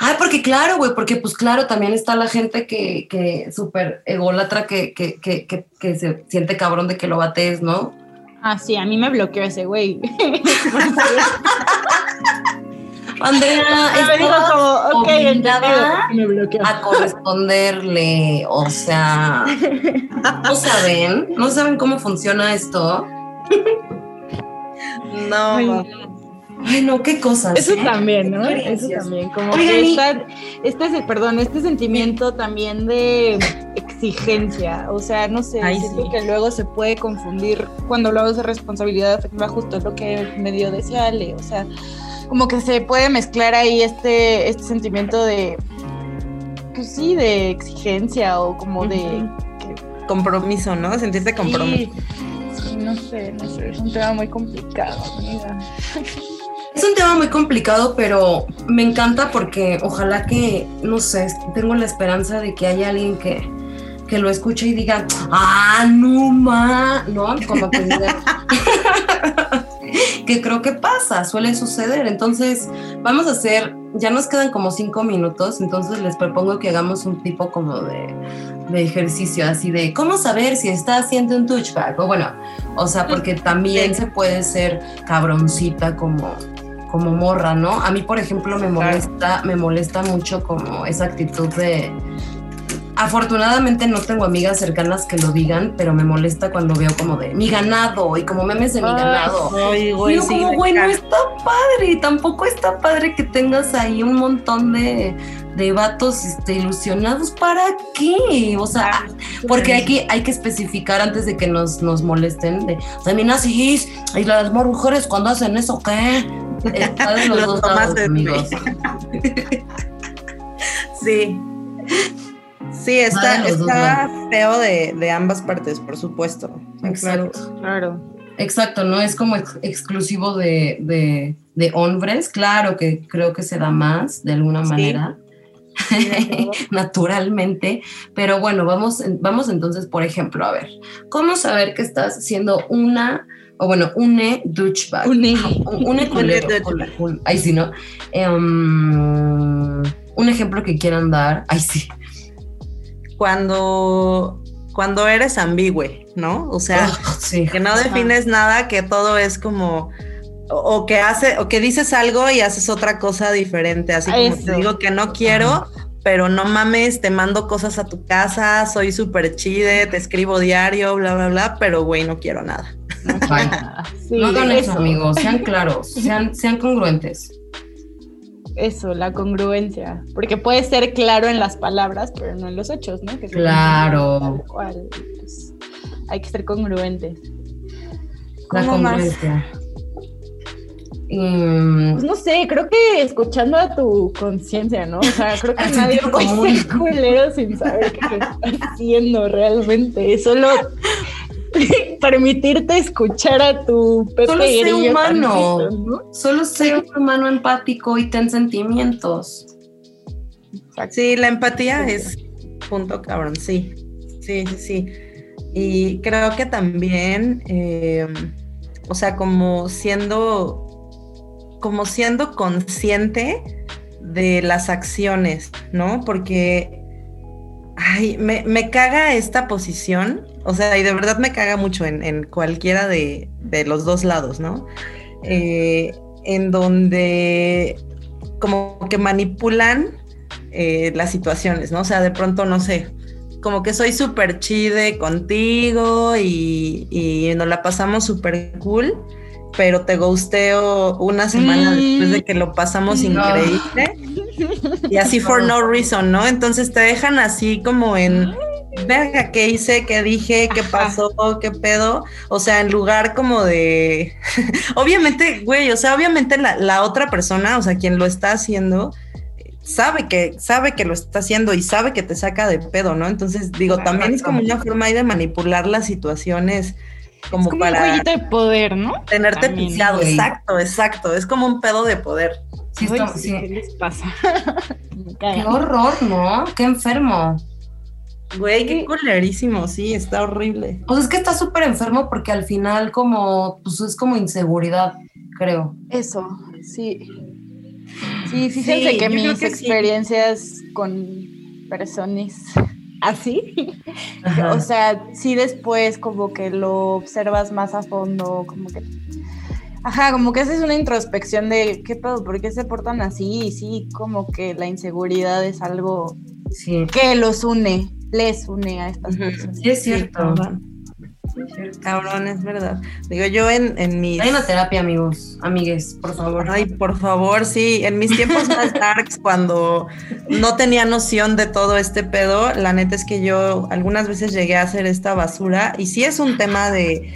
Ay, porque claro, güey, porque pues claro, también está la gente que, que súper ególatra que, que, que, que, que se siente cabrón de que lo batees, ¿no? Ah, sí, a mí me bloqueó ese güey. Andrea, me dijo estás como, ok, obligada entendido. Me bloqueó. a corresponderle, o sea, ¿no saben? ¿No saben cómo funciona esto? No, Ay, Ay, no, qué cosas. Eso ¿eh? también, ¿no? Eso también, como Oigan, que esta- este, perdón, este sentimiento también de exigencia, o sea, no sé, Ay, siento sí. que luego se puede confundir cuando hablamos de responsabilidad afectiva, justo lo que medio decía Ale, o sea, como que se puede mezclar ahí este, este sentimiento de, pues sí, de exigencia o como de... que- compromiso, ¿no? Sentirte compromiso. Sí, sí, no sé, no sé, es un tema muy complicado, amiga. Es un tema muy complicado, pero me encanta porque ojalá que, no sé, tengo la esperanza de que haya alguien que, que lo escuche y diga, ah, no ma, ¿no? Como que que creo que pasa, suele suceder. Entonces, vamos a hacer, ya nos quedan como cinco minutos, entonces les propongo que hagamos un tipo como de, de ejercicio, así de, ¿cómo saber si está haciendo un touchback? O bueno, o sea, porque también se puede ser cabroncita como como morra, ¿no? A mí, por ejemplo, me molesta, me molesta mucho como esa actitud de afortunadamente no tengo amigas cercanas que lo digan, pero me molesta cuando veo como de mi ganado y como memes de mi ganado. Ay, güey, yo sí, como, güey, no está padre, tampoco está padre que tengas ahí un montón de, de vatos este, ilusionados. ¿Para qué? O sea, porque hay que, hay que especificar antes de que nos, nos molesten de feminazis y las mujeres cuando hacen eso, ¿qué? Está de los Los dos tomates, lados, amigos. Sí. Sí, está, está feo de, de ambas partes, por supuesto. Exacto. Claro. Claro. Exacto, no es como ex- exclusivo de, de, de hombres, claro que creo que se da más de alguna Sí. manera. naturalmente, pero bueno, vamos, vamos entonces, por ejemplo, a ver, ¿cómo saber que estás siendo una, o bueno, une douchebag? Une. Un- Une culero, sí, ¿no? Em, un ejemplo que quieran dar, ay, sí. Cuando, cuando eres ambigüe, ¿no? O sea, sí. que no defines nada, que todo es como o, o que hace o que dices algo y haces otra cosa diferente, así como te digo que no quiero, pero no mames, te mando cosas a tu casa, soy súper chide, te escribo diario, bla bla bla, pero güey, no quiero nada. Sí, no hagan eso, eso. amigos, sean claros, sean, sean congruentes. Eso, la congruencia. Porque puede ser claro en las palabras, pero no en los hechos, ¿no? Que Claro. cual. Pues, hay que ser congruentes. La ¿Cómo más? Mm, Pues no sé, creo que escuchando a tu conciencia, ¿no? O sea, creo que nadie puede ser culero sin saber qué está haciendo realmente. Solo permitirte escuchar a tu Pepe Solo sé humano. tantito, ¿no? Solo sé un humano empático y ten sentimientos. Sí, la empatía es punto cabrón, sí. Sí, sí, sí. Y creo que también, eh, o sea, como siendo, como siendo consciente de las acciones, ¿no? Porque, ay, me, me caga esta posición, o sea, y de verdad me caga mucho en, en cualquiera de, de los dos lados, ¿no? Eh, en donde como que manipulan eh, las situaciones, ¿no? O sea, de pronto, no sé, como que soy súper chide contigo y, y nos la pasamos súper cool, pero te gusteo una semana Mm. después de que lo pasamos No. increíble. Y así for no reason, ¿no? Entonces te dejan así como en, verga, ¿qué hice? ¿Qué dije? ¿Qué pasó? ¿Qué pedo? O sea, en lugar como de, obviamente, güey, o sea, obviamente la, la otra persona, o sea, quien lo está haciendo, sabe que, sabe que lo está haciendo y sabe que te saca de pedo, ¿no? Entonces, digo, también es como una forma ahí de manipular las situaciones como, es como para un jueguito de poder, ¿no? tenerte También. Exacto, exacto. Es como un pedo de poder. Sí, Ay, está- sí. ¿Qué les pasa? Qué horror, ¿no? Qué enfermo. Güey, qué culerísimo, sí, está horrible. O sea, es que está súper enfermo porque al final como, pues es como inseguridad, creo. Eso, sí. Sí, Sí, fíjense que mis que sí. experiencias con personas así, Ajá. o sea, sí después como que lo observas más a fondo, como que, ajá, como que haces una introspección de qué pedo, por qué se portan así, y sí, como que la inseguridad es algo Sí. que los une, les une a estas personas. Sí, es cierto. Cabrón, es verdad. Digo, yo en, en mis... Hay una terapia, amigos, amigues, por favor. Ay, por favor, sí. En mis tiempos más darks, cuando no tenía noción de todo este pedo, la neta es que yo algunas veces llegué a hacer esta basura y sí es un tema de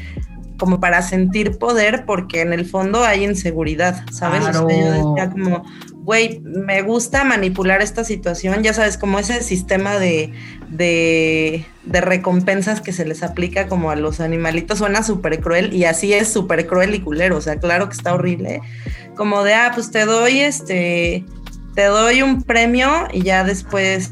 como para sentir poder porque en el fondo hay inseguridad, ¿sabes? O sea, yo Claro. decía como, güey, me gusta manipular esta situación, ya sabes, como ese sistema de, de, de recompensas que se les aplica como a los animalitos, suena súper cruel y así es súper cruel y culero, o sea, claro que está horrible, como de, ah, pues te doy este, te doy un premio y ya después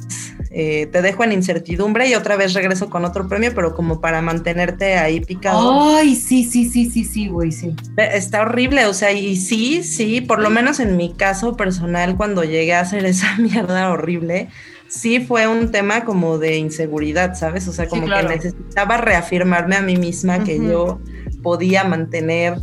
eh, te dejo en incertidumbre y otra vez regreso con otro premio, pero como para mantenerte ahí picado. Ay, sí, sí, sí, sí, sí, güey, sí. Está horrible, o sea, y sí, sí, por lo menos en mi caso personal, cuando llegué a hacer esa mierda horrible, sí fue un tema como de inseguridad, ¿sabes? O sea, Sí, como claro. que necesitaba reafirmarme a mí misma que yo podía mantener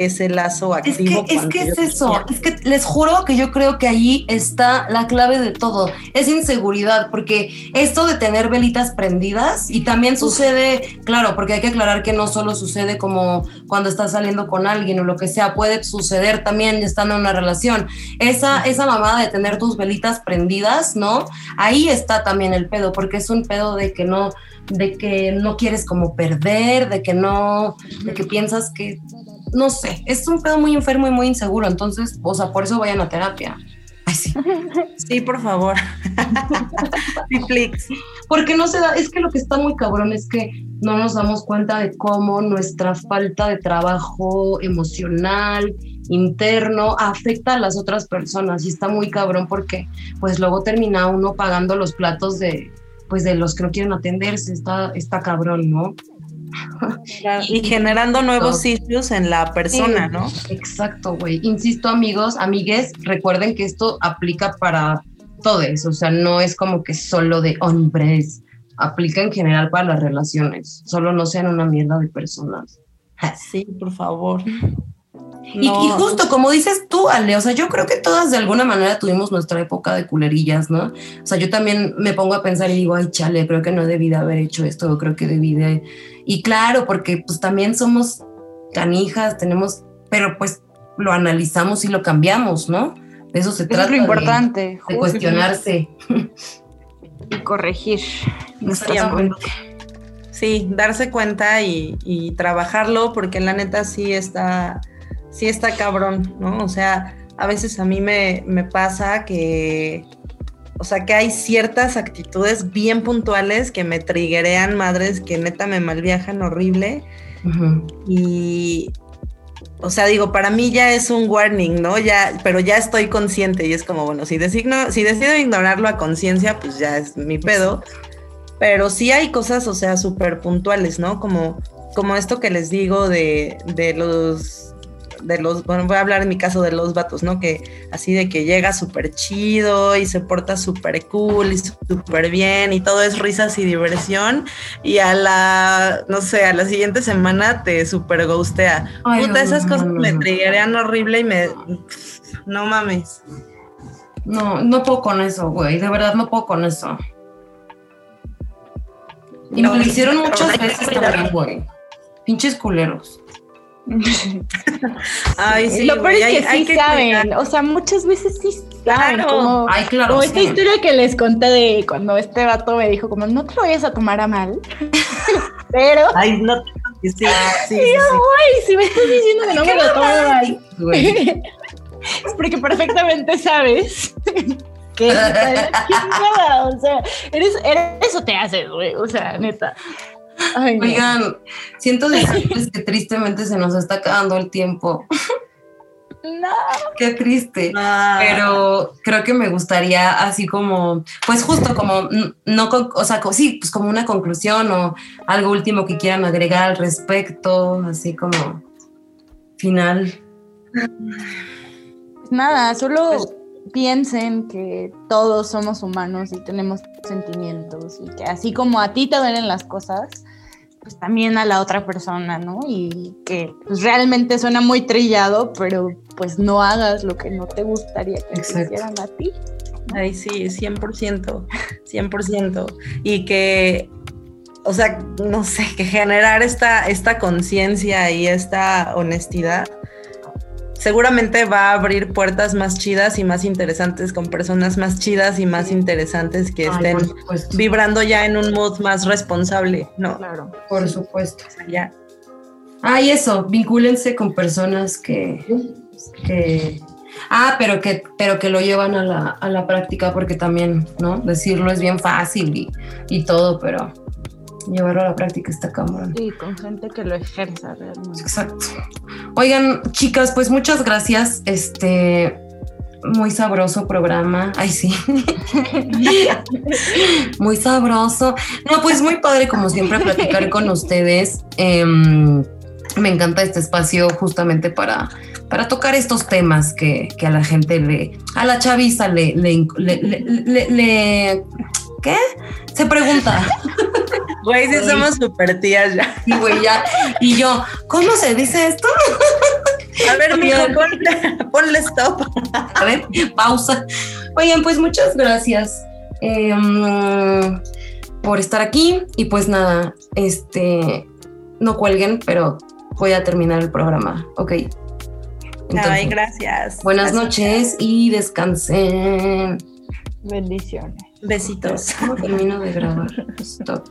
ese lazo Es activo. que, es, que yo es eso, es que les juro que yo creo que ahí está la clave de todo, es inseguridad, porque esto de tener velitas prendidas y también sucede, claro, porque hay que aclarar que no solo sucede como cuando estás saliendo con alguien o lo que sea, puede suceder también estando en una relación. Esa, esa mamada de tener tus velitas prendidas, ¿no? Ahí está también el pedo, porque es un pedo de que no, de que no quieres como perder, de que no, de que piensas que no sé, es un pedo muy enfermo y muy inseguro, entonces, o sea, por eso vayan a terapia. Ay, sí. Sí, por favor. Porque no se da, es que lo que está muy cabrón es que no nos damos cuenta de cómo nuestra falta de trabajo emocional, interno, afecta a las otras personas y está muy cabrón porque pues luego termina uno pagando los platos de pues de los que no quieren atenderse, está, está cabrón, ¿no? Y generando nuevos issues en la persona, Sí. ¿no? Exacto, güey. Insisto, amigos, amigues, recuerden que esto aplica para todos, o sea, no es como que solo de hombres, aplica en general para las relaciones, solo no sean una mierda de personas. Sí, por favor. Y, No. y justo como dices tú, Ale, o sea, yo creo que todas de alguna manera tuvimos nuestra época de culerillas, ¿no? O sea, yo también me pongo a pensar y digo, ay, chale, creo que no debí de haber hecho esto, yo creo que debí de... Y claro, porque pues también somos canijas, tenemos, pero pues lo analizamos y lo cambiamos, ¿no? De eso se Eso trata. es lo de- importante, De, justo. cuestionarse. y corregir. Sí, darse cuenta y, y trabajarlo, porque la neta sí está, sí está cabrón, ¿no? O sea, a veces a mí me, me pasa que, o sea, que hay ciertas actitudes bien puntuales que me triguerean madres que neta me malviajan horrible y, o sea, digo, para mí ya es un warning, ¿no? Ya, pero ya estoy consciente y es como, bueno, si designo, si decido ignorarlo a conciencia, pues ya es mi pedo. Pero sí hay cosas, o sea, súper puntuales, ¿no? Como, como esto que les digo de, de los, de los, bueno, voy a hablar en mi caso de los vatos, ¿no? Que así de que llega súper chido y se porta súper cool y súper bien y todo es risas y diversión y a la, no sé, a la siguiente semana te súper ghostea. Ay, Puta, no, esas no, cosas no, me triggerían horrible y me, no mames. No, no puedo con eso, güey, de verdad no puedo con eso. Y me lo hicieron muchas veces también, güey. Pinches culeros. Ay, sí, Lo peor es hay- que hay sí saben, cuidar. o sea, muchas veces sí saben. Claro. Como, Ay, claro. como sí. esta historia que les conté de cuando este vato me dijo, como, no te lo vayas a tomar a mal. Pero, Ay, no. Sí, sí, sí, si me estás diciendo que no me lo tomo a mal, Güey. es porque perfectamente sabes que o sea, eres, eres- eso te haces, güey, o sea, neta. Ay, no. Oigan, siento decirles que tristemente se nos está acabando el tiempo. No. Qué triste. Ah, Pero creo que me gustaría así como, pues justo como, no, con- o sea, sí, pues como una conclusión o algo último que quieran agregar al respecto, así como final. Nada, solo piensen que todos somos humanos y tenemos sentimientos y que así como a ti te duelen las cosas, pues también a la otra persona, ¿no? Y que pues, realmente suena muy trillado, pero pues no hagas lo que no te gustaría que te hicieran a ti. Ay, sí, 100%, 100%. Y que, o sea, no sé, que generar esta, esta conciencia y esta honestidad seguramente va a abrir puertas más chidas y más interesantes con personas más chidas y más interesantes que estén vibrando ya en un mood más responsable, ¿no? Claro. Por supuesto. O sea, ya. Ah, y eso, vincúlense con personas que, que ah, pero que, pero que lo llevan a la, a la práctica, porque también, ¿no? Decirlo es bien fácil y, y todo, pero llevarlo a la práctica está cabrón. Sí, con gente que lo ejerza realmente. Exacto. Oigan, chicas, pues muchas gracias. Este muy sabroso programa. Ay, sí. muy sabroso. No, pues muy padre, como siempre, platicar con ustedes. Em, me encanta este espacio justamente para, para tocar estos temas que, que a la gente le, a la chaviza le- le- le- le- ¿qué? Se pregunta. Güey, sí somos super tías ya. Y güey, ya. Y yo, ¿cómo se dice esto? A ver, mijo, ponle, ponle stop. A ver, pausa. Oigan, pues muchas gracias eh, mm, por estar aquí. Y pues nada, este, no cuelguen, pero voy a terminar el programa. Ok. Entonces, Ay, gracias. buenas Gracias. noches y descansen. Bendiciones. Besitos. ¿Cómo termino de grabar? Stop.